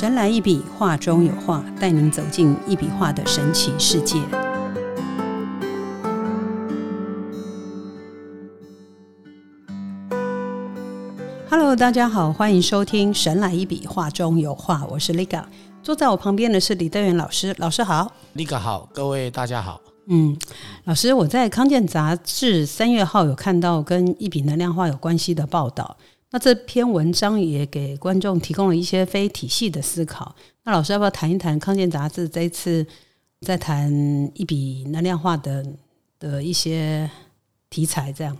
神来一笔，画中有画，带您走进一笔画的神奇世界。Hello，大家好，欢迎收听《神来一笔，画中有画》，我是 Liga，坐在我旁边的是李德元老师，老师好。Liga 好，各位大家好。嗯，老师，我在康健杂志三月号有看到跟一笔能量画有关系的报道。那这篇文章也给观众提供了一些非体系的思考。那老师要不要谈一谈康健杂志这一次在谈一笔能量化的的一些题材？这样，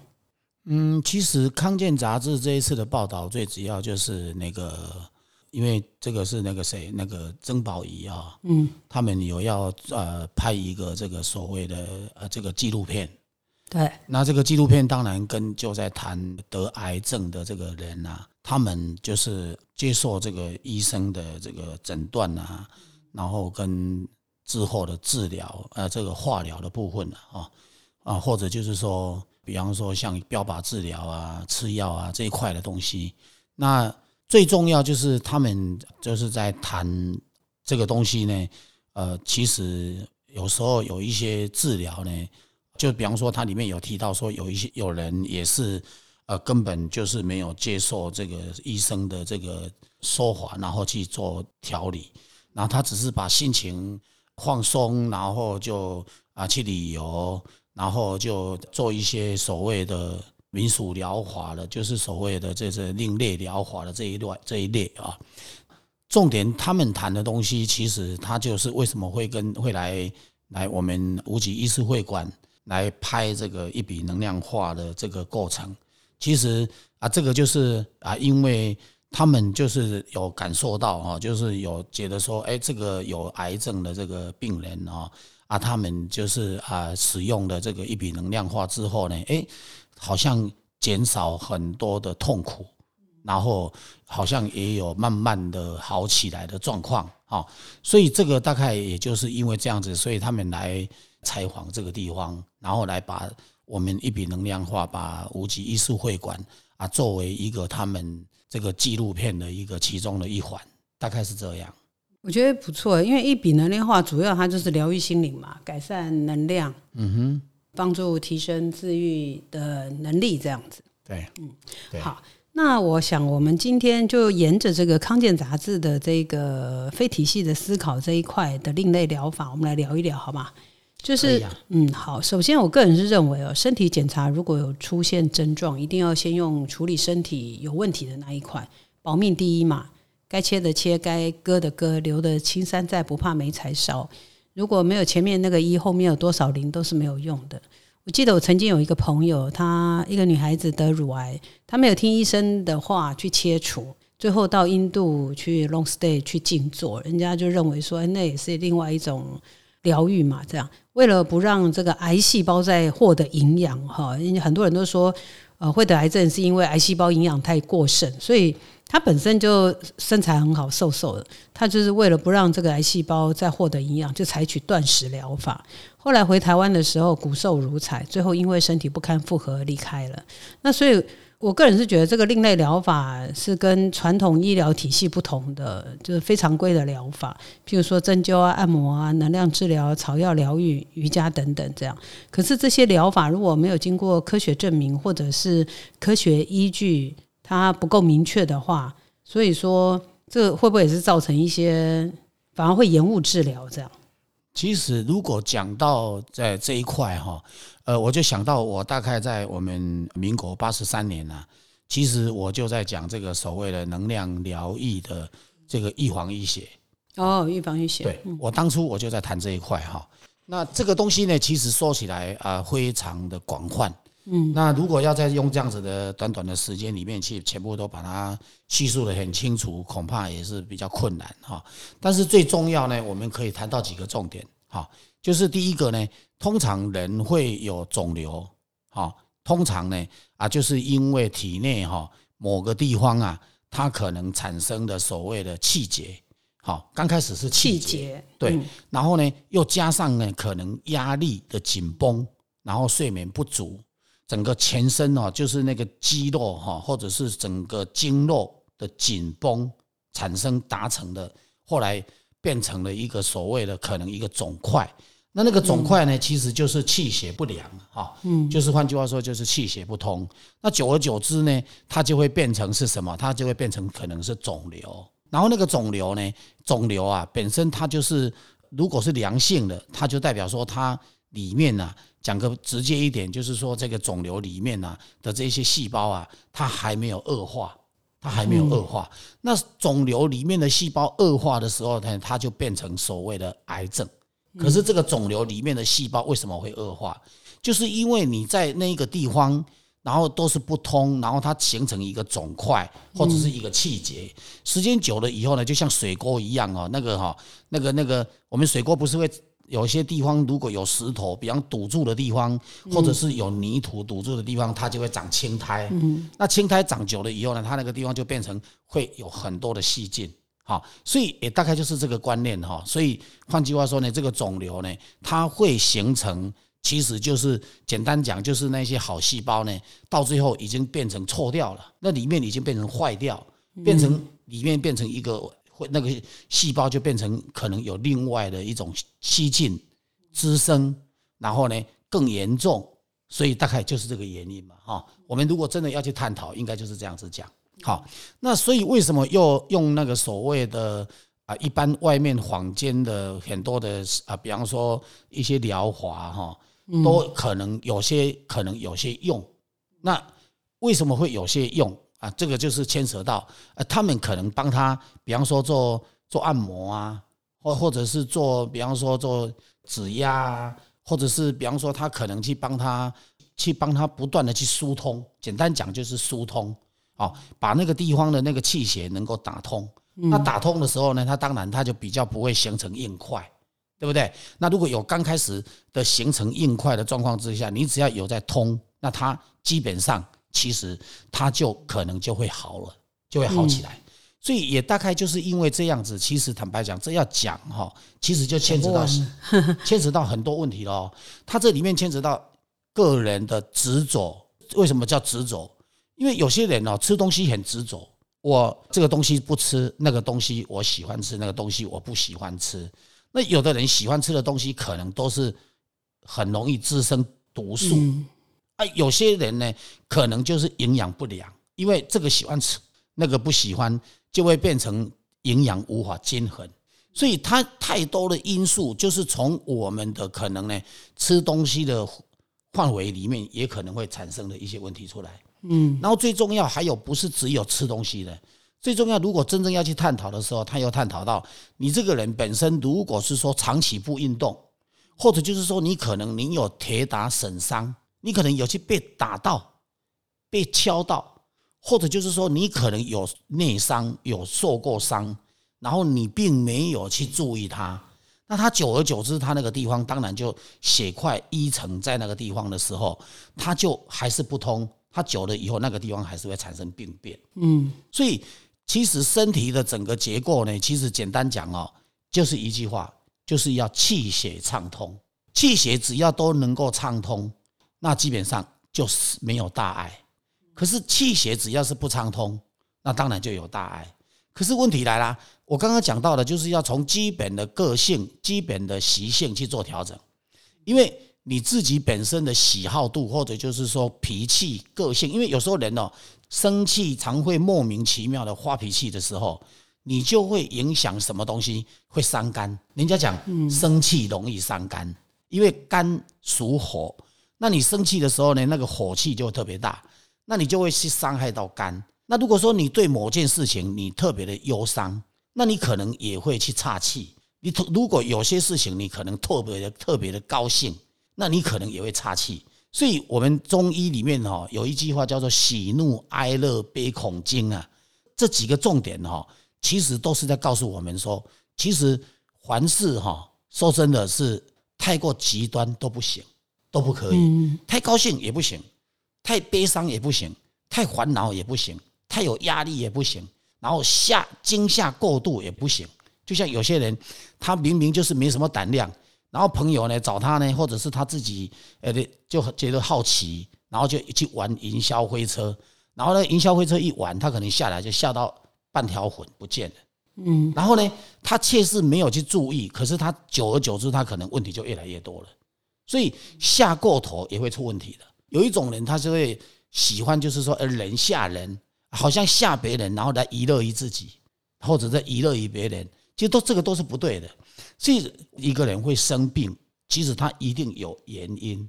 嗯，其实康健杂志这一次的报道最主要就是那个，因为这个是那个谁，那个曾宝仪啊，嗯，他们有要呃拍一个这个所谓的呃这个纪录片。对，那这个纪录片当然跟就在谈得癌症的这个人啊，他们就是接受这个医生的这个诊断啊，然后跟之后的治疗，呃，这个化疗的部分啊，啊，或者就是说，比方说像标靶治疗啊、吃药啊这一块的东西，那最重要就是他们就是在谈这个东西呢，呃，其实有时候有一些治疗呢。就比方说，它里面有提到说，有一些有人也是，呃，根本就是没有接受这个医生的这个说法，然后去做调理，然后他只是把心情放松，然后就啊去旅游，然后就做一些所谓的民俗疗法了，就是所谓的这是另类疗法的这一类这一类啊。重点他们谈的东西，其实他就是为什么会跟会来来我们无极医师会馆。来拍这个一笔能量化的这个过程，其实啊，这个就是啊，因为他们就是有感受到啊，就是有觉得说，哎，这个有癌症的这个病人啊，啊，他们就是啊，使用的这个一笔能量化之后呢，哎，好像减少很多的痛苦，然后好像也有慢慢的好起来的状况啊，所以这个大概也就是因为这样子，所以他们来。采访这个地方，然后来把我们一笔能量化，把无极艺术会馆啊作为一个他们这个纪录片的一个其中的一环，大概是这样。我觉得不错，因为一笔能量化主要它就是疗愈心灵嘛，改善能量，嗯哼，帮助提升治愈的能力，这样子。对，嗯，好，那我想我们今天就沿着这个康健杂志的这个非体系的思考这一块的另类疗法，我们来聊一聊，好吗？就是，啊、嗯，好。首先，我个人是认为哦，身体检查如果有出现症状，一定要先用处理身体有问题的那一块，保命第一嘛。该切的切，该割的割，留的青山在，不怕没柴烧。如果没有前面那个一，后面有多少零都是没有用的。我记得我曾经有一个朋友，她一个女孩子得乳癌，她没有听医生的话去切除，最后到印度去 long stay 去静坐，人家就认为说，那也是另外一种。疗愈嘛，这样为了不让这个癌细胞再获得营养哈，因为很多人都说，呃，会得癌症是因为癌细胞营养太过剩，所以他本身就身材很好，瘦瘦的，他就是为了不让这个癌细胞再获得营养，就采取断食疗法。后来回台湾的时候骨瘦如柴，最后因为身体不堪负荷离开了。那所以。我个人是觉得这个另类疗法是跟传统医疗体系不同的，就是非常规的疗法，譬如说针灸啊、按摩啊、能量治疗、草药疗愈、瑜伽等等这样。可是这些疗法如果没有经过科学证明，或者是科学依据，它不够明确的话，所以说这会不会也是造成一些反而会延误治疗这样？其实，如果讲到在这一块哈，呃，我就想到我大概在我们民国八十三年啊，其实我就在讲这个所谓的能量疗愈的这个预防医学。哦，预防医学。对，我当初我就在谈这一块哈。那这个东西呢，其实说起来啊，非常的广泛。嗯，那如果要再用这样子的短短的时间里面去全部都把它叙述的很清楚，恐怕也是比较困难哈。但是最重要呢，我们可以谈到几个重点哈，就是第一个呢，通常人会有肿瘤哈，通常呢啊，就是因为体内哈某个地方啊，它可能产生的所谓的气结，好，刚开始是气结，对，然后呢又加上呢可能压力的紧绷，然后睡眠不足。整个全身哦，就是那个肌肉哈，或者是整个经络的紧绷产生达成的后来变成了一个所谓的可能一个肿块。那那个肿块呢，其实就是气血不良哈，嗯，就是换句话说，就是气血不通。那久而久之呢，它就会变成是什么？它就会变成可能是肿瘤。然后那个肿瘤呢，肿瘤啊本身它就是如果是良性的，它就代表说它里面呢，讲个直接一点，就是说这个肿瘤里面呢的这些细胞啊，它还没有恶化，它还没有恶化。那肿瘤里面的细胞恶化的时候呢，它就变成所谓的癌症。可是这个肿瘤里面的细胞为什么会恶化？就是因为你在那个地方，然后都是不通，然后它形成一个肿块或者是一个气结。时间久了以后呢，就像水沟一样哦，那个哈，那个那个，我们水沟不是会有些地方如果有石头，比方堵住的地方，或者是有泥土堵住的地方，它就会长青苔。嗯，那青苔长久了以后呢，它那个地方就变成会有很多的细菌。好，所以也大概就是这个观念哈。所以换句话说呢，这个肿瘤呢，它会形成，其实就是简单讲，就是那些好细胞呢，到最后已经变成错掉了，那里面已经变成坏掉，变成里面变成一个会那个细胞就变成可能有另外的一种吸进滋生，然后呢更严重，所以大概就是这个原因嘛哈。我们如果真的要去探讨，应该就是这样子讲。好，那所以为什么又用那个所谓的啊，一般外面坊间的很多的啊，比方说一些疗法哈，都可能有些可能有些用。那为什么会有些用啊？这个就是牵扯到呃，他们可能帮他，比方说做做按摩啊，或或者是做，比方说做指压啊，或者是比方说他可能去帮他去帮他不断的去疏通。简单讲就是疏通。哦，把那个地方的那个气血能够打通，那打通的时候呢，它当然它就比较不会形成硬块，对不对？那如果有刚开始的形成硬块的状况之下，你只要有在通，那它基本上其实它就可能就会好了，就会好起来。所以也大概就是因为这样子，其实坦白讲，这要讲哈，其实就牵扯到 牵扯到很多问题喽。它这里面牵扯到个人的执着，为什么叫执着？因为有些人哦，吃东西很执着，我这个东西不吃，那个东西我喜欢吃，那个东西我不喜欢吃。那有的人喜欢吃的东西，可能都是很容易滋生毒素啊。有些人呢，可能就是营养不良，因为这个喜欢吃，那个不喜欢，就会变成营养无法均衡。所以它太多的因素，就是从我们的可能呢，吃东西的范围里面，也可能会产生的一些问题出来。嗯，然后最重要还有不是只有吃东西的，最重要如果真正要去探讨的时候，他又探讨到你这个人本身，如果是说长期不运动，或者就是说你可能你有铁打损伤，你可能有些被打到、被敲到，或者就是说你可能有内伤、有受过伤，然后你并没有去注意它，那它久而久之，它那个地方当然就血块淤成在那个地方的时候，它就还是不通。它久了以后，那个地方还是会产生病变。嗯，所以其实身体的整个结构呢，其实简单讲哦，就是一句话，就是要气血畅通。气血只要都能够畅通，那基本上就是没有大碍。可是气血只要是不畅通，那当然就有大碍。可是问题来了，我刚刚讲到的，就是要从基本的个性、基本的习性去做调整，因为。你自己本身的喜好度，或者就是说脾气、个性，因为有时候人哦生气常会莫名其妙的发脾气的时候，你就会影响什么东西会伤肝。人家讲生气容易伤肝，因为肝属火，那你生气的时候呢，那个火气就会特别大，那你就会去伤害到肝。那如果说你对某件事情你特别的忧伤，那你可能也会去岔气。你如果有些事情你可能特别的特别的高兴。那你可能也会岔气，所以我们中医里面哈有一句话叫做喜怒哀乐悲恐惊啊，这几个重点哈，其实都是在告诉我们说，其实凡事哈说真的是太过极端都不行，都不可以，太高兴也不行，太悲伤也不行，太烦恼也不行，太有压力也不行，然后吓惊吓过度也不行。就像有些人，他明明就是没什么胆量。然后朋友呢找他呢，或者是他自己，呃，就觉得好奇，然后就去玩营销飞车。然后呢，营销飞车一玩，他可能下来就吓到半条魂不见了。嗯，然后呢，他确实没有去注意，可是他久而久之，他可能问题就越来越多了。所以吓过头也会出问题的。有一种人，他就会喜欢，就是说，呃，人吓人，好像吓别人，然后来娱乐于自己，或者在娱乐于别人，其实都这个都是不对的。所以一个人会生病，其实他一定有原因。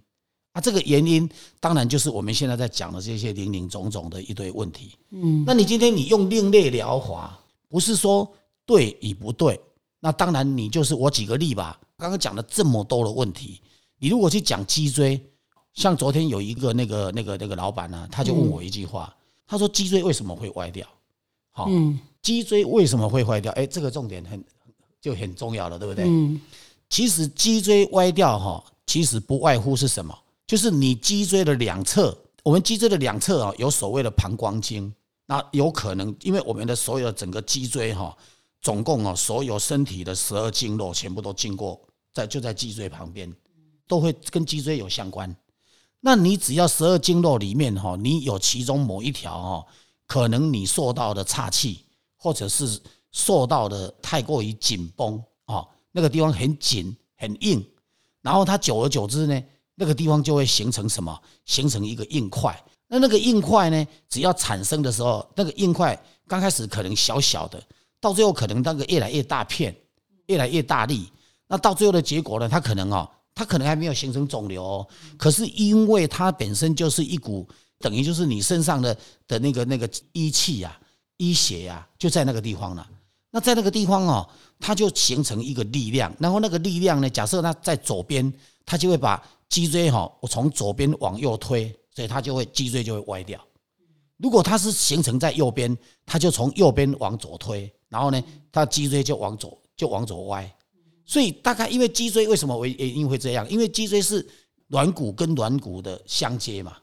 啊，这个原因当然就是我们现在在讲的这些零零总总的一堆问题。嗯，那你今天你用另类疗法，不是说对与不对？那当然你就是我举个例吧。刚刚讲了这么多的问题，你如果去讲脊椎，像昨天有一个那个那个那个老板呢，他就问我一句话，他说脊椎为什么会歪掉？好，脊椎为什么会坏掉？哎，这个重点很就很重要了，对不对？嗯，其实脊椎歪掉哈，其实不外乎是什么？就是你脊椎的两侧，我们脊椎的两侧啊，有所谓的膀胱经，那有可能，因为我们的所有的整个脊椎哈，总共啊，所有身体的十二经络全部都经过在就在脊椎旁边，都会跟脊椎有相关。那你只要十二经络里面哈，你有其中某一条哈，可能你受到的岔气，或者是受到的太过于紧绷啊，那个地方很紧很硬，然后它久而久之呢。那个地方就会形成什么？形成一个硬块。那那个硬块呢？只要产生的时候，那个硬块刚开始可能小小的，到最后可能那个越来越大片，越来越大力。那到最后的结果呢？它可能哦，它可能还没有形成肿瘤，哦，可是因为它本身就是一股，等于就是你身上的的那个那个医气呀、医血呀，就在那个地方了。那在那个地方哦，它就形成一个力量。然后那个力量呢，假设它在左边，它就会把。脊椎哈，我从左边往右推，所以它就会脊椎就会歪掉。如果它是形成在右边，它就从右边往左推，然后呢，它脊椎就往左就往左歪。所以大概因为脊椎为什么会因为这样？因为脊椎是软骨跟软骨的相接嘛，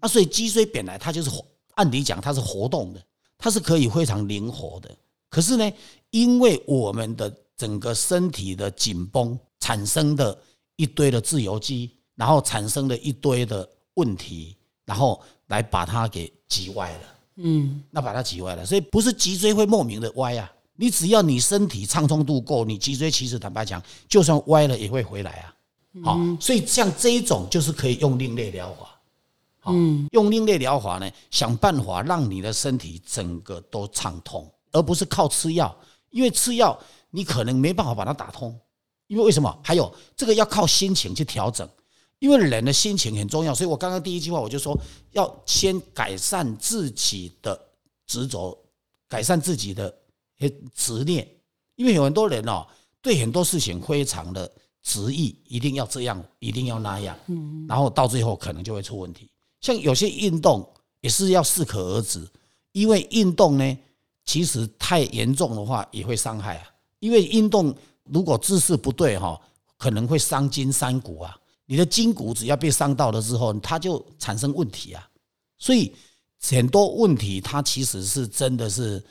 啊，所以脊椎本来它就是按理讲它是活动的，它是可以非常灵活的。可是呢，因为我们的整个身体的紧绷产生的一堆的自由基。然后产生了一堆的问题，然后来把它给挤歪了。嗯，那把它挤歪了，所以不是脊椎会莫名的歪啊。你只要你身体畅通度够，你脊椎其实坦白讲，就算歪了也会回来啊。好，所以像这一种就是可以用另类疗法。嗯，用另类疗法呢，想办法让你的身体整个都畅通，而不是靠吃药，因为吃药你可能没办法把它打通。因为为什么？还有这个要靠心情去调整。因为人的心情很重要，所以我刚刚第一句话我就说要先改善自己的执着，改善自己的执念。因为有很多人哦，对很多事情非常的执意，一定要这样，一定要那样，嗯，然后到最后可能就会出问题。像有些运动也是要适可而止，因为运动呢，其实太严重的话也会伤害啊。因为运动如果姿势不对哈，可能会伤筋伤骨啊。你的筋骨只要被伤到了之后，它就产生问题啊。所以很多问题，它其实是真的是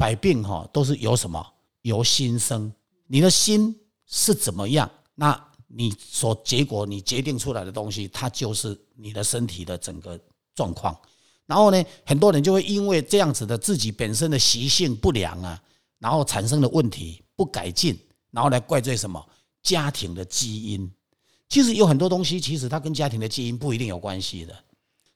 百病哈，都是由什么由心生。你的心是怎么样，那你所结果你决定出来的东西，它就是你的身体的整个状况。然后呢，很多人就会因为这样子的自己本身的习性不良啊，然后产生的问题不改进，然后来怪罪什么家庭的基因。其实有很多东西，其实它跟家庭的基因不一定有关系的。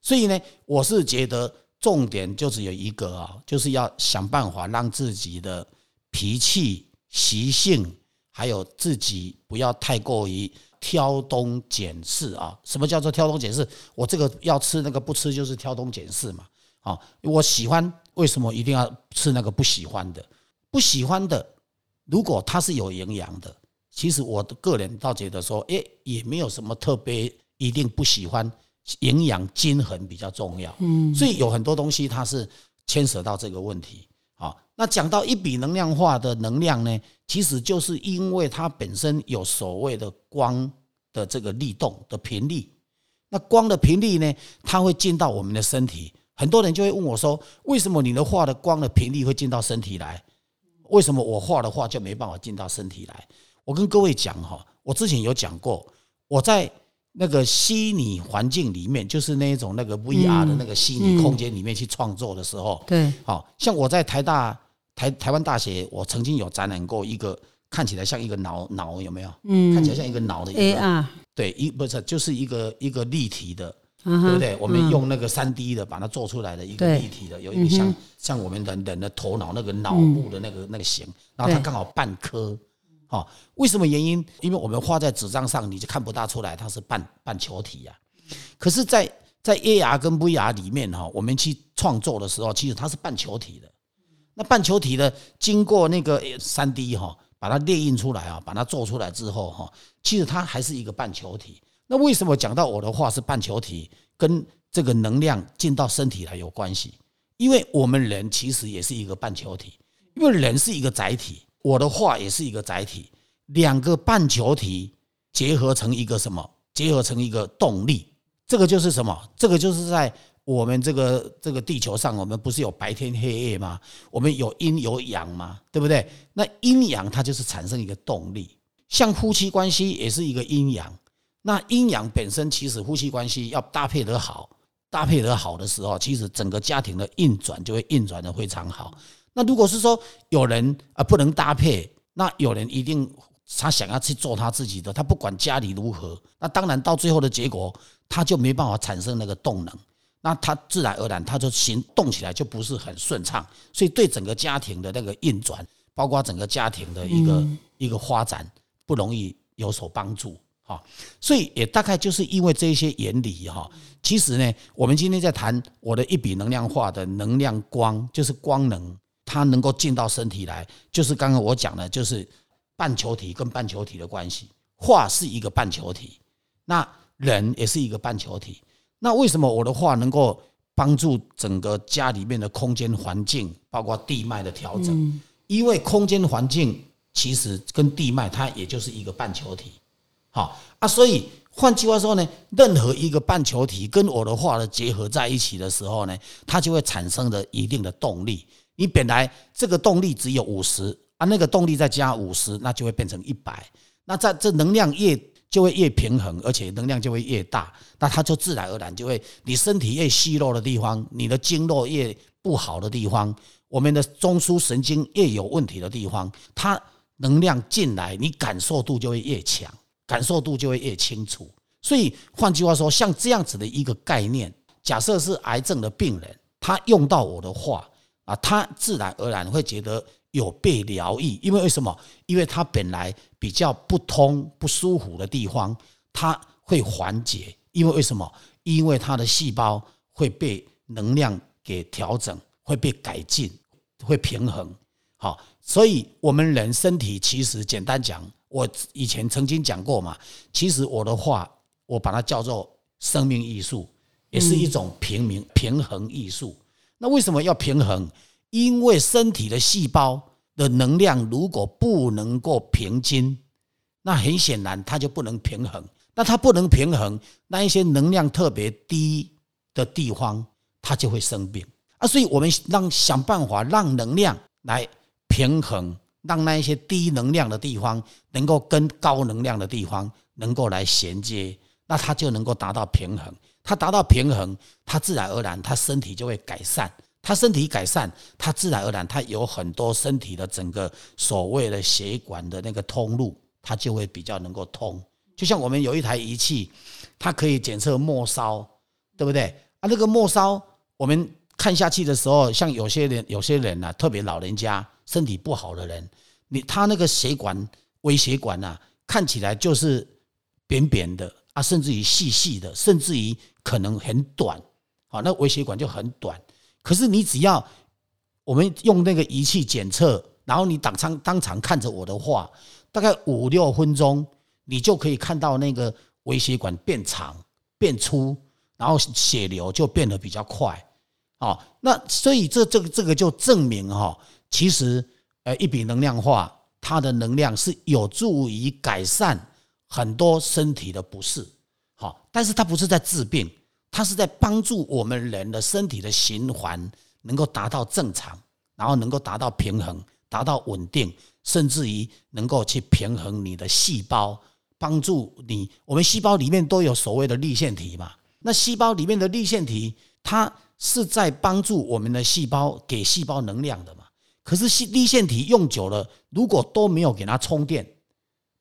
所以呢，我是觉得重点就只有一个啊，就是要想办法让自己的脾气、习性，还有自己不要太过于挑东拣西啊。什么叫做挑东拣西？我这个要吃那个不吃，就是挑东拣西嘛。啊，我喜欢，为什么一定要吃那个不喜欢的？不喜欢的，如果它是有营养的。其实我的个人倒觉得说，哎，也没有什么特别一定不喜欢，营养均衡比较重要。嗯，所以有很多东西它是牵涉到这个问题。好，那讲到一笔能量化的能量呢，其实就是因为它本身有所谓的光的这个力动的频率。那光的频率呢，它会进到我们的身体。很多人就会问我说，为什么你的画的光的频率会进到身体来？为什么我画的画就没办法进到身体来？我跟各位讲哈，我之前有讲过，我在那个虚拟环境里面，就是那一种那个 VR 的那个虚拟空间里面去创作的时候，对，好像我在台大台台湾大学，我曾经有展览过一个看起来像一个脑脑有没有？嗯，看起来像一个脑的一个 AR 对，一不是就是一个一个立体的，对不对？我们用那个三 D 的把它做出来的一个立体的，有一个像像我们人人的头脑那个脑部的那个那个形，然后它对。刚好半颗。好，为什么原因？因为我们画在纸张上，你就看不大出来它是半半球体呀、可是在，在 AR 跟 VR 里面哈，我们去创作的时候，其实它是半球体的。那半球体的经过那个三 D 哈，把它列印出来啊，把它做出来之后哈，其实它还是一个半球体。那为什么讲到我的画是半球体，跟这个能量进到身体来有关系？因为我们人其实也是一个半球体，因为人是一个载体，我的话也是一个载体，两个半球体结合成一个什么？结合成一个动力，这个就是什么？这个就是在我们这个这个地球上，我们不是有白天黑夜吗？我们有阴有阳吗，对不对？那阴阳它就是产生一个动力，像夫妻关系也是一个阴阳。那阴阳本身其实夫妻关系要搭配得好，搭配得好的时候，其实整个家庭的运转就会运转的非常好。那如果是说有人啊不能搭配，那有人一定他想要去做他自己的，他不管家里如何，那当然到最后的结果，他就没办法产生那个动能，那他自然而然他就行动起来就不是很顺畅，所以对整个家庭的那个运转，包括整个家庭的一个、一个发展，不容易有所帮助。哈，所以也大概就是因为这一些原理哈，其实呢，我们今天在谈我的一笔能量化的能量光，就是光能，它能够进到身体来，就是刚刚我讲的，就是半球体跟半球体的关系，画是一个半球体，那人也是一个半球体。那为什么我的画能够帮助整个家里面的空间环境，包括地脉的调整？因为空间环境其实跟地脉它也就是一个半球体。好啊，所以换句话说呢，任何一个半球体跟我的画的结合在一起的时候呢，它就会产生的一定的动力。你本来这个动力只有五十啊，那个动力再加五十，那就会变成一百。那在这能量越就会越平衡，而且能量就会越大，那它就自然而然就会，你身体越虚弱的地方，你的经络越不好的地方，我们的中枢神经越有问题的地方，它能量进来，你感受度就会越强。感受度就会越清楚。所以换句话说，像这样子的一个概念，假设是癌症的病人，他用到我的话啊，他自然而然会觉得有被疗愈。因为为什么？因为他本来比较不通、不舒服的地方，他会缓解。因为为什么？因为他的细胞会被能量给调整，会被改进，会平衡。好，所以我们人身体其实简单讲。我以前曾经讲过嘛，其实我的话，我把它叫做生命艺术，也是一种平民平衡艺术。那为什么要平衡？因为身体的细胞的能量如果不能够平均，那很显然它就不能平衡。那它不能平衡，那一些能量特别低的地方，它就会生病啊。所以我们让想办法让能量来平衡。让那一些低能量的地方能够跟高能量的地方能够来衔接，那它就能够达到平衡。它达到平衡，它自然而然，它身体就会改善。它身体改善，它自然而然，它有很多身体的整个所谓的血管的那个通路，它就会比较能够通。就像我们有一台仪器，它可以检测末梢，对不对？啊，那个末梢，我们看下去的时候，像有些人，有些人啊，特别老人家。身体不好的人，你他那个血管微血管呐、啊，看起来就是扁扁的啊，甚至于细细的，甚至于可能很短，好，那微血管就很短。可是你只要我们用那个仪器检测，然后你当场当场看着我的话，大概五六分钟，你就可以看到那个微血管变长、变粗，然后血流就变得比较快。哦，那所以这这个这个就证明哈。其实，呃，一笔能量化，它的能量是有助于改善很多身体的不适，好，但是它不是在治病，它是在帮助我们人的身体的循环能够达到正常，然后能够达到平衡，达到稳定，甚至于能够去平衡你的细胞，帮助你。我们细胞里面都有所谓的粒线体嘛，那细胞里面的粒线体，它是在帮助我们的细胞给细胞能量的嘛。可是细立腺体用久了，如果都没有给它充电，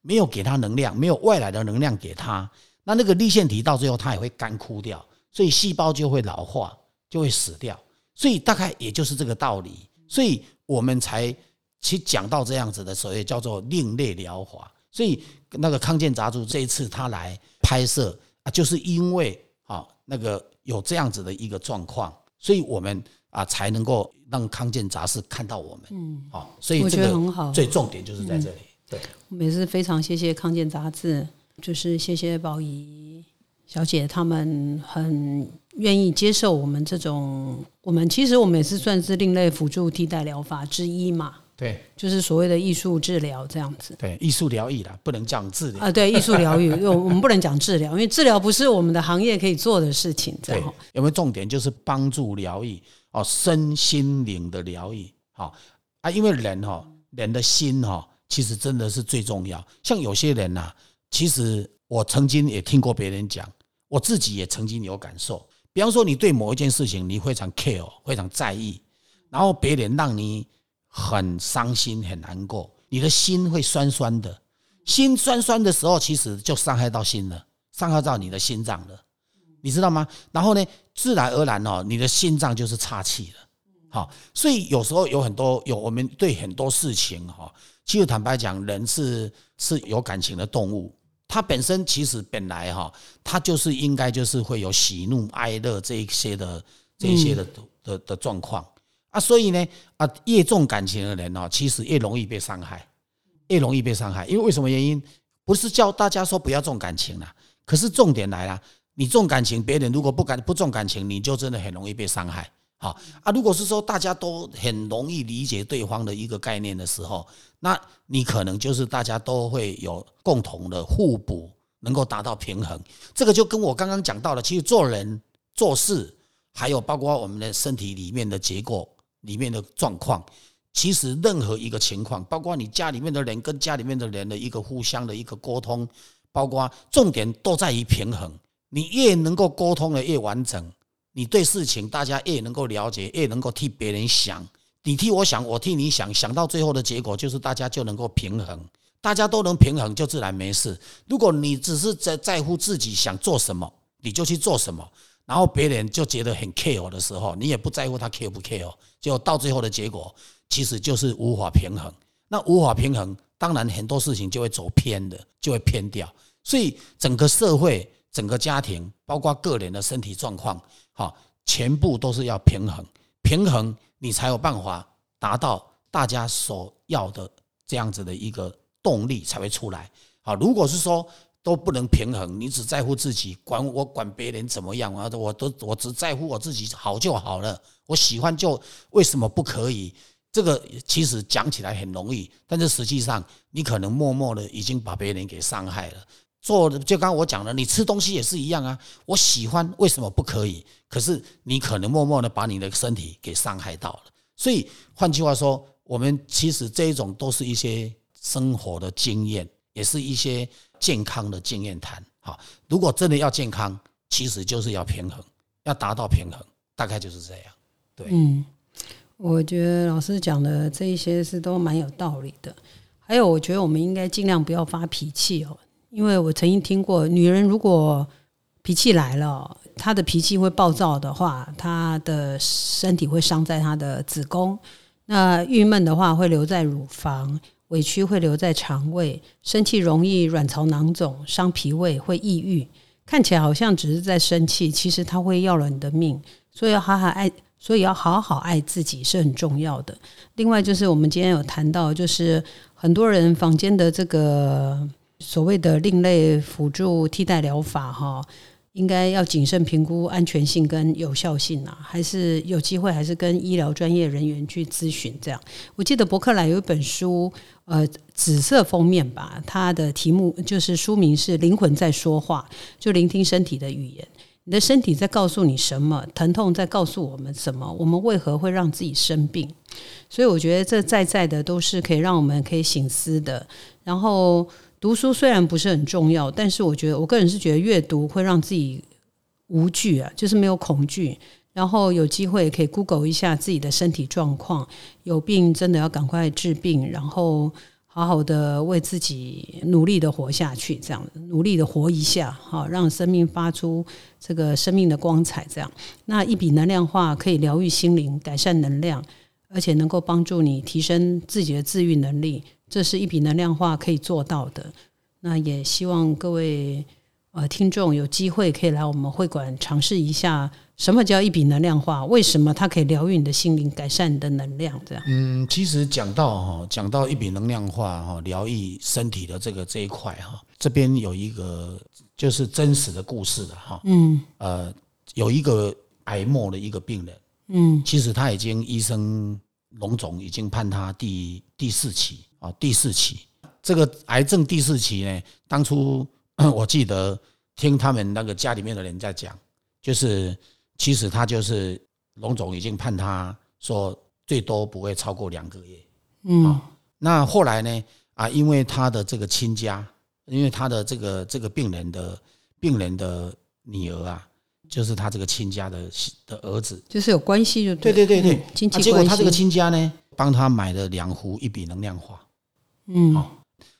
没有给他能量，没有外来的能量给他，那那个立腺体到最后它也会干枯掉，所以细胞就会老化，就会死掉。所以大概也就是这个道理，所以我们才去讲到这样子的，所谓叫做另类疗法。所以那个康健杂志这一次他来拍摄啊，就是因为啊那个有这样子的一个状况，所以我们啊才能够让康健杂志看到我们。嗯，好，所以这个很好，最重点就是在这里。对，我们也是非常谢谢康健杂志，就是谢谢宝仪小姐他们很。愿意接受我们这种，我们其实我们也是算是另类辅助替代疗法之一嘛。对，就是所谓的艺术治疗这样子。对，艺术疗愈啦，不能讲治疗啊。对，艺术疗愈，我我们不能讲治疗，因为治疗不是我们的行业可以做的事情。对，有没有重点就是帮助疗愈哦，身心灵的疗愈。好啊，因为人哈，人的心哈，其实真的是最重要。像有些人呐，其实我曾经也听过别人讲，我自己也曾经有感受。比方说，你对某一件事情你非常 care，非常在意，然后别人让你很伤心、很难过，你的心会酸酸的。心酸酸的时候，其实就伤害到心了，伤害到你的心脏了，你知道吗？然后呢，自然而然哦，你的心脏就是岔气了。好，所以有时候有很多有我们对很多事情哈，其实坦白讲，人是是有感情的动物。它本身其实本来哈，它就是应该就是会有喜怒哀乐这一些的这一些的的的状况啊，所以呢啊，越重感情的人哦，其实越容易被伤害，越容易被伤害。因为为什么原因？不是叫大家说不要重感情了，可是重点来了，你重感情，别人如果不感不重感情，你就真的很容易被伤害。好啊，如果是说大家都很容易理解对方的一个概念的时候，那你可能就是大家都会有共同的互补，能够达到平衡。这个就跟我刚刚讲到的，其实做人做事，还有包括我们的身体里面的结构里面的状况，其实任何一个情况，包括你家里面的人跟家里面的人的一个互相的一个沟通，包括重点都在于平衡。你越能够沟通的越完整。你对事情，大家越能够了解，越能够替别人想。你替我想，我替你想，想到最后的结果就是大家就能够平衡，大家都能平衡，就自然没事。如果你只是在在乎自己想做什么，你就去做什么，然后别人就觉得很 care 的时候，你也不在乎他 care 不 care，就到最后的结果其实就是无法平衡。那无法平衡，当然很多事情就会走偏的，就会偏掉。所以整个社会。整个家庭，包括个人的身体状况，好，全部都是要平衡，平衡你才有办法达到大家所要的这样子的一个动力才会出来。好，如果是说都不能平衡，你只在乎自己，管我管别人怎么样啊？我都我只在乎我自己好就好了，我喜欢就为什么不可以？这个其实讲起来很容易，但是实际上你可能默默的已经把别人给伤害了。做的就刚我讲的，你吃东西也是一样啊。我喜欢，为什么不可以？可是你可能默默的把你的身体给伤害到了。所以换句话说，我们其实这一种都是一些生活的经验，也是一些健康的经验谈。好，如果真的要健康，其实就是要平衡，要达到平衡，大概就是这样。对，嗯，我觉得老师讲的这一些是都蛮有道理的。还有，我觉得我们应该尽量不要发脾气哦。因为我曾经听过，女人如果脾气来了，她的脾气会暴躁的话，她的身体会伤在她的子宫；那郁闷的话会留在乳房，委屈会留在肠胃，生气容易卵巢囊肿，伤脾胃，会抑郁。看起来好像只是在生气，其实她会要了你的命。所以要好好爱，所以要好好爱自己是很重要的。另外就是我们今天有谈到，就是很多人房间的这个。所谓的另类辅助替代疗法，哈，应该要谨慎评估安全性跟有效性啊，还是有机会，还是跟医疗专业人员去咨询。这样，我记得博客来有一本书，呃，紫色封面吧，它的题目就是书名是《灵魂在说话》，就聆听身体的语言。你的身体在告诉你什么？疼痛在告诉我们什么？我们为何会让自己生病？所以，我觉得这在在的都是可以让我们可以醒思的。然后。读书虽然不是很重要，但是我觉得我个人是觉得阅读会让自己无惧啊，就是没有恐惧，然后有机会可以 Google 一下自己的身体状况，有病真的要赶快治病，然后好好的为自己努力的活下去，这样努力的活一下，好让生命发出这个生命的光彩。这样，那一笔能量化可以疗愈心灵，改善能量，而且能够帮助你提升自己的自愈能力，这是一笔能量化可以做到的。那也希望各位呃听众有机会可以来我们会馆尝试一下。什么叫一笔能量化？为什么它可以疗愈你的心灵，改善你的能量？这样。嗯，其实讲到哈，讲到一笔能量化哈，疗愈身体的这个这一块哈，这边有一个就是真实的故事的哈。嗯。呃，有一个癌末的一个病人，嗯，其实他已经医生龙总已经判他第第四期啊，第四期。这个癌症第四期呢，当初 我记得听他们那个家里面的人在讲，就是。其实他就是龙总已经判他说最多不会超过两个月，嗯，那后来呢啊，因为他的这个亲家，因为他的这个这个病人的病人的女儿啊，就是他这个亲家的的儿子，就是有关系就对对对对，亲戚结果他这个亲家呢，帮他买了两壶一笔能量化，嗯，好，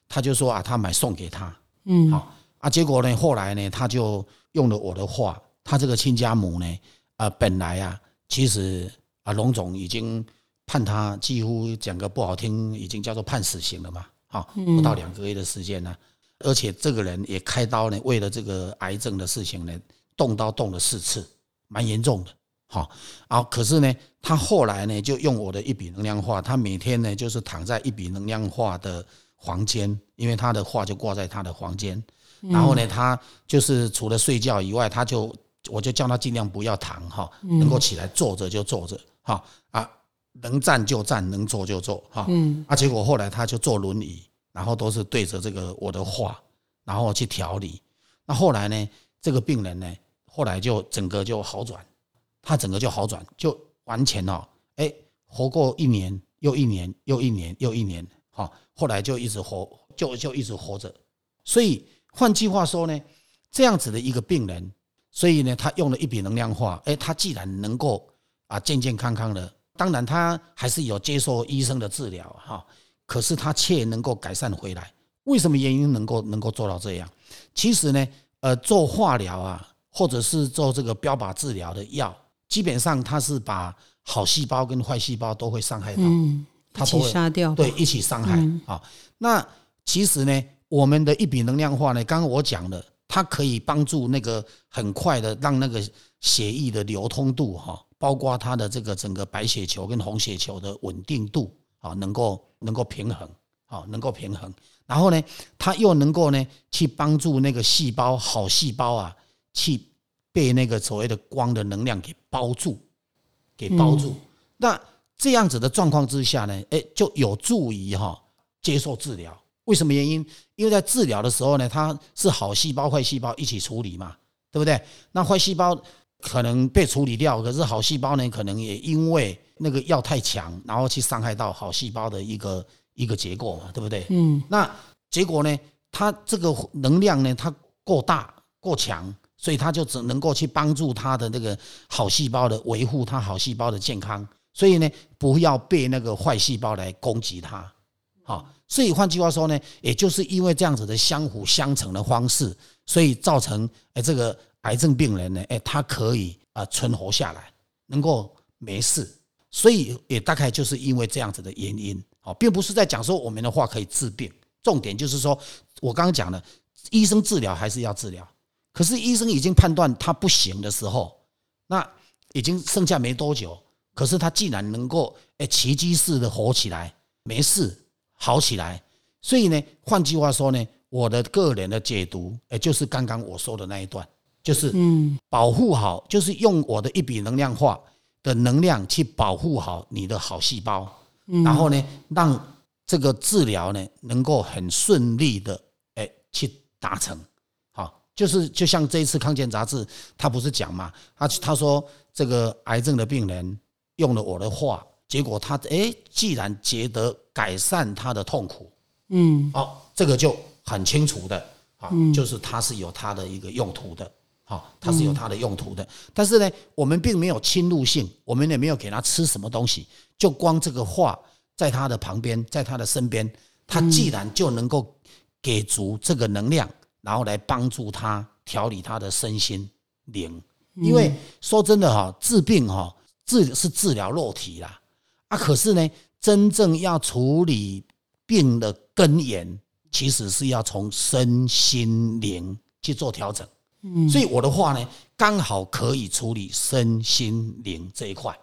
他就说啊，他买送给他，嗯，好啊，结果呢，后来呢，他就用了我的话。他这个亲家母呢，啊，本来啊，其实啊，龙总已经判他几乎讲个不好听，已经叫做判死刑了嘛，好，不到两个月的时间呢，而且这个人也开刀呢，为了这个癌症的事情呢，动刀动了四次，蛮严重的，好，啊，可是呢，他后来呢，就用我的一笔能量画，他每天呢，就是躺在一笔能量画的房间，因为他的画就挂在他的房间，然后呢，他就是除了睡觉以外，他就我就叫他尽量不要躺哈，能够起来坐着就坐着哈啊，能站就站，能坐就坐哈。啊，结果后来他就坐轮椅，然后都是对着这个我的画，然后去调理。那后来呢，这个病人呢，后来就整个就好转，他整个就好转，就完全哦，哎，活过一年又一年又一年又一年哈，后来就一直活，就就一直活着。所以换句话说呢，这样子的一个病人。所以呢，他用了一笔能量化，哎，他既然能够啊健健康康的，当然他还是有接受医生的治疗哈，可是他却能够改善回来。为什么原因能够能够做到这样？其实呢，呃，做化疗啊，或者是做这个标靶治疗的药，基本上它是把好细胞跟坏细胞都会伤害到，嗯，一起杀掉，对，一起伤害啊。那其实呢，我们的一笔能量化呢，刚刚我讲的。它可以帮助那个很快的让那个血液的流通度哈，包括它的这个整个白血球跟红血球的稳定度啊，能够能够平衡啊，能够平衡。然后呢，它又能够呢去帮助那个细胞好细胞啊，去被那个所谓的光的能量给包住，给包住。那这样子的状况之下呢，哎，就有助于哈接受治疗。为什么原因？因为在治疗的时候呢，它是好细胞、坏细胞一起处理嘛，对不对？那坏细胞可能被处理掉，可是好细胞呢，可能也因为那个药太强，然后去伤害到好细胞的一个一个结构嘛，对不对？嗯。那结果呢，它这个能量呢，它过大、过强，所以他就只能够去帮助他的那个好细胞的维护他好细胞的健康，所以呢，不要被那个坏细胞来攻击它，好。所以换句话说呢，也就是因为这样子的相辅相成的方式，所以造成哎这个癌症病人呢，哎他可以啊存活下来，能够没事。所以也大概就是因为这样子的原因，好，并不是在讲说我们的话可以治病。重点就是说我刚刚讲的，医生治疗还是要治疗，可是医生已经判断他不行的时候，那已经剩下没多久，可是他既然能够哎奇迹式的活起来，没事。好起来，所以呢，换句话说呢，我的个人的解读，哎，就是刚刚我说的那一段，就是嗯，保护好，就是用我的一笔能量化的能量去保护好你的好细胞，然后呢，让这个治疗呢能够很顺利的哎去达成。好，就是就像这一次康健杂志，他不是讲嘛，他他说这个癌症的病人用了我的话。结果他哎，既然觉得改善他的痛苦，嗯，好，这个就很清楚的啊，就是它是有它的一个用途的，好，它是有它的用途的。但是呢，我们并没有侵入性，我们也没有给他吃什么东西，就光这个话在他的旁边，在他的身边，他既然就能够给足这个能量，然后来帮助他调理他的身心灵。因为说真的哈，治病哈治是治疗肉体啦，啊，可是呢，真正要处理病的根源，其实是要从身心灵去做调整。嗯，所以我的话呢，刚好可以处理身心灵这一块。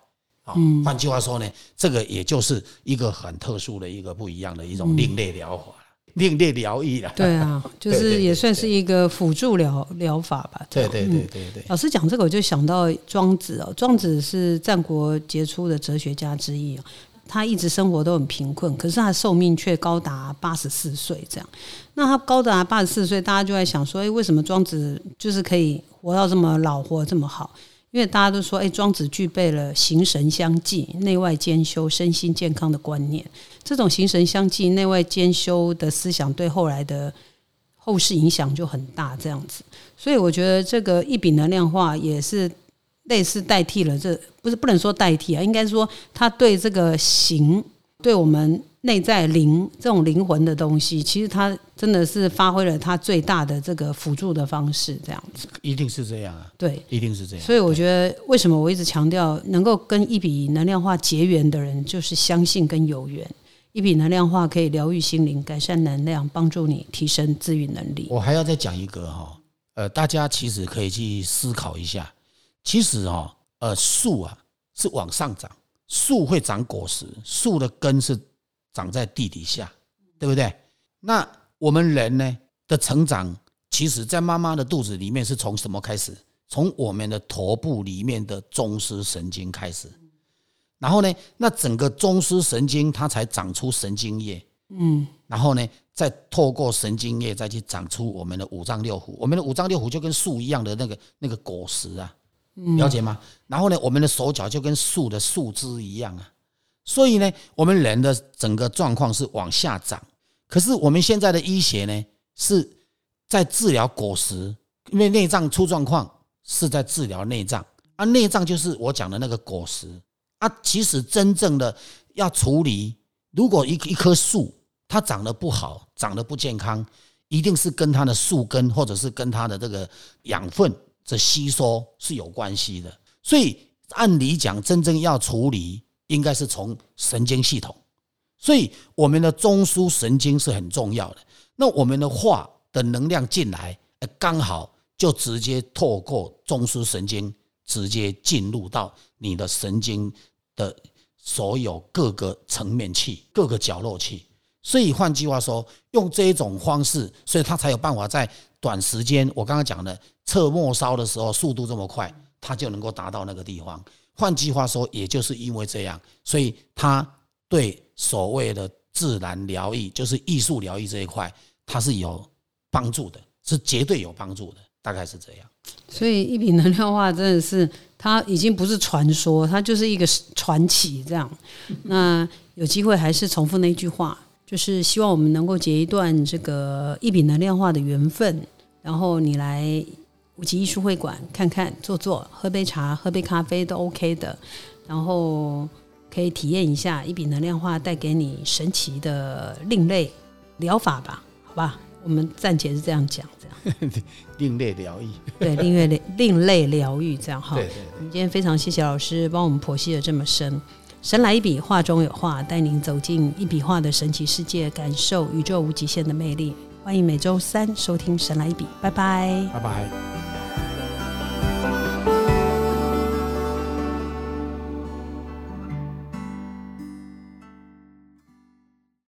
啊，换句话说呢，这个也就是一个很特殊的一个不一样的一种另类疗法。另类疗愈了，对啊，就是也算是一个辅助疗疗法吧。对对对对对。老师讲这个，我就想到庄子哦，庄子是战国杰出的哲学家之一哦，他一直生活都很贫困，可是他的寿命却高达八十四岁这样。那他高达八十四岁，大家就在想说，哎，为什么庄子就是可以活到这么老，活这么好？因为大家都说，哎，庄子具备了形神相济、内外兼修、身心健康的观念。这种形神相济、内外兼修的思想，对后来的后世影响就很大。这样子，所以我觉得这个一笔能量化也是类似代替了，这不是不能说代替啊，应该说他对这个形，对我们。内在灵这种灵魂的东西，其实它真的是发挥了它最大的这个辅助的方式，这样子一定是这样啊，对，一定是这样。所以我觉得，为什么我一直强调能够跟一笔能量化结缘的人，就是相信跟有缘。一笔能量化可以疗愈心灵，改善能量，帮助你提升自愈能力。我还要再讲一个哈，呃，大家其实可以去思考一下，其实哈，呃，树啊是往上长，树会长果实，树的根是。长在地底下，对不对？那我们人呢的成长，其实在妈妈的肚子里面是从什么开始？从我们的头部里面的中枢神经开始，然后呢，那整个中枢神经它才长出神经叶，嗯，然后呢，再透过神经叶再去长出我们的五脏六腑。我们的五脏六腑就跟树一样的那个那个果实啊，了解吗？然后呢，我们的手脚就跟树的树枝一样啊。所以呢，我们人的整个状况是往下长，可是我们现在的医学呢，是在治疗果实，因为内脏出状况是在治疗内脏，啊，内脏就是我讲的那个果实啊。其实真正的要处理，如果一一棵树它长得不好，长得不健康，一定是跟它的树根或者是跟它的这个养分的吸收是有关系的。所以按理讲，真正要处理。应该是从神经系统，所以我们的中枢神经是很重要的。那我们的话的能量进来，刚好就直接透过中枢神经，直接进入到你的神经的所有各个层面去、各个角落去。所以换句话说，用这一种方式，所以他才有办法在短时间，我刚刚讲的测末梢的时候，速度这么快，他就能够达到那个地方。换句话说，也就是因为这样，所以他对所谓的自然疗愈，就是艺术疗愈这一块，它是有帮助的，是绝对有帮助的，大概是这样。所以一笔能量化真的是，它已经不是传说，它就是一个传奇。这样，那有机会还是重复那句话，就是希望我们能够结一段这个一笔能量化的缘分，然后你来。五级艺术会馆看看坐坐，喝杯茶，喝杯咖啡都 OK 的，然后可以体验一下一笔能量化带给你神奇的另类疗法吧？好吧，我们暂且是这样讲，这 样另类疗愈，对，另类另类疗愈这样哈。对对。我们今天非常谢谢老师帮我们剖析的这么深，神来一笔，画中有画，带您走进一笔画的神奇世界，感受宇宙无极限的魅力。欢迎每周三收听《神来一笔》，拜拜，拜拜。